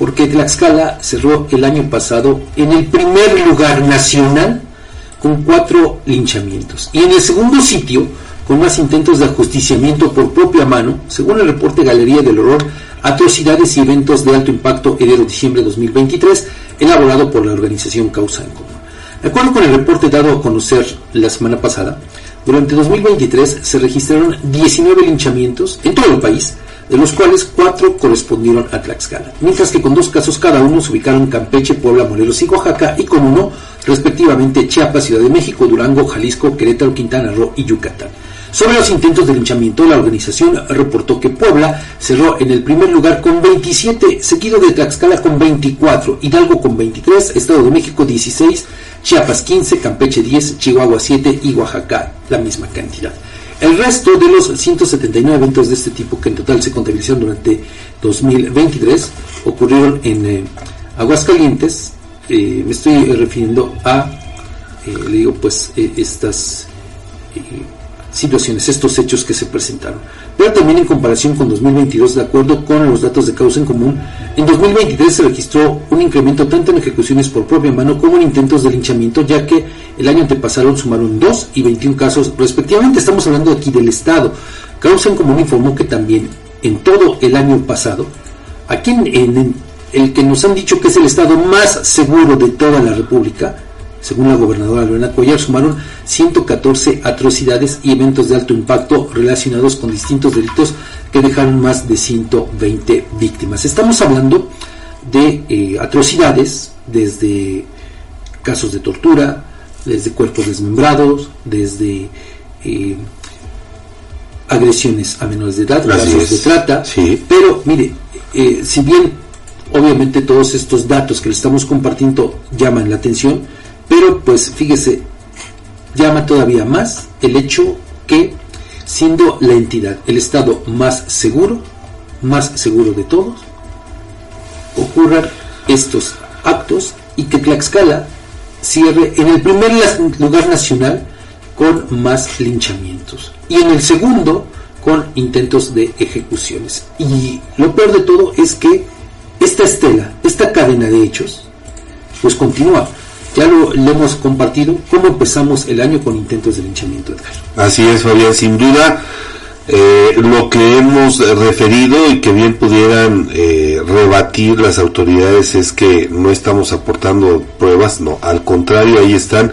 porque Tlaxcala cerró el año pasado en el primer lugar nacional con cuatro linchamientos y en el segundo sitio con más intentos de ajusticiamiento por propia mano, según el reporte Galería del Horror, atrocidades y eventos de alto impacto enero-diciembre 2023, elaborado por la organización Causa en Común. De acuerdo con el reporte dado a conocer la semana pasada, durante 2023 se registraron 19 linchamientos en todo el país, de los cuales cuatro correspondieron a Tlaxcala, mientras que con dos casos cada uno se ubicaron Campeche, Puebla, Morelos y Oaxaca, y con uno, respectivamente, Chiapas, Ciudad de México, Durango, Jalisco, Querétaro, Quintana Roo y Yucatán. Sobre los intentos de linchamiento, la organización reportó que Puebla cerró en el primer lugar con 27, seguido de Tlaxcala con 24, Hidalgo con 23, Estado de México 16, Chiapas 15, Campeche 10, Chihuahua 7 y Oaxaca la misma cantidad. El resto de los 179 eventos de este tipo que en total se contabilizaron durante 2023 ocurrieron en eh, Aguascalientes. Eh, me estoy refiriendo a, eh, le digo, pues estas situaciones, estos hechos que se presentaron. Pero también en comparación con 2022, de acuerdo con los datos de causa en común, en 2023 se registró un incremento tanto en ejecuciones por propia mano como en intentos de linchamiento, ya que el año antepasado sumaron 2 y 21 casos respectivamente. Estamos hablando aquí del Estado. Causa en común informó que también en todo el año pasado, aquí en el que nos han dicho que es el Estado más seguro de toda la República, según la gobernadora Lorena Cuellar, sumaron 114 atrocidades y eventos de alto impacto relacionados con distintos delitos que dejaron más de 120 víctimas. Estamos hablando de eh, atrocidades desde casos de tortura, desde cuerpos desmembrados, desde eh, agresiones a menores de edad, casos de trata. Pero mire, eh, si bien obviamente todos estos datos que le estamos compartiendo llaman la atención, pero pues fíjese, llama todavía más el hecho que siendo la entidad, el Estado más seguro, más seguro de todos, ocurran estos actos y que Tlaxcala cierre en el primer lugar nacional con más linchamientos y en el segundo con intentos de ejecuciones. Y lo peor de todo es que esta estela, esta cadena de hechos, pues continúa ya lo, hemos compartido, cómo empezamos el año con intentos de linchamiento, Edgar. Así es, Fabián, sin duda. Eh, lo que hemos referido y que bien pudieran eh, rebatir las autoridades es que no estamos aportando pruebas, no, al contrario, ahí están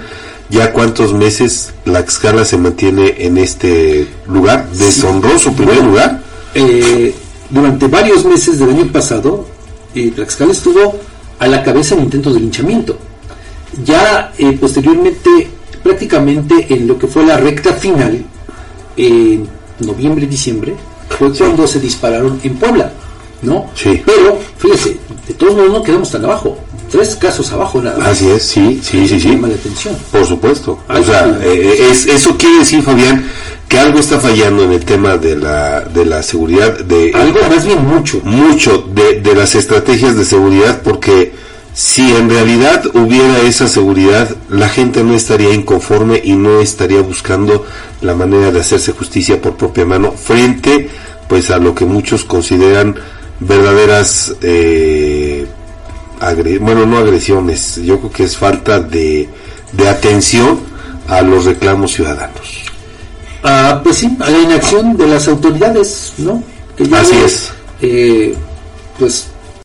ya cuántos meses la escala se mantiene en este lugar, deshonroso primer lugar. Eh, durante varios meses del año pasado, Tlaxcala estuvo a la cabeza en intentos de linchamiento. Ya eh, posteriormente, prácticamente en lo que fue la recta final, en noviembre y diciembre, fue cuando se dispararon en Puebla, ¿no? Sí. Pero, fíjese, de todos modos no quedamos tan abajo. Tres casos abajo nada más. Así es, sí, sí, sí, sí. Llama la atención. Por supuesto. o sea, eh, es, eso quiere decir, Fabián, que algo está fallando en el tema de la, de la seguridad. de Algo más bien mucho. Mucho de, de las estrategias de seguridad porque si en realidad hubiera esa seguridad, la gente no estaría inconforme y no estaría buscando la manera de hacerse justicia por propia mano frente pues a lo que muchos consideran verdaderas eh, bueno no agresiones yo creo que es falta de, de atención a los reclamos ciudadanos. Ah, pues sí a la inacción de las autoridades no así es. eh, pues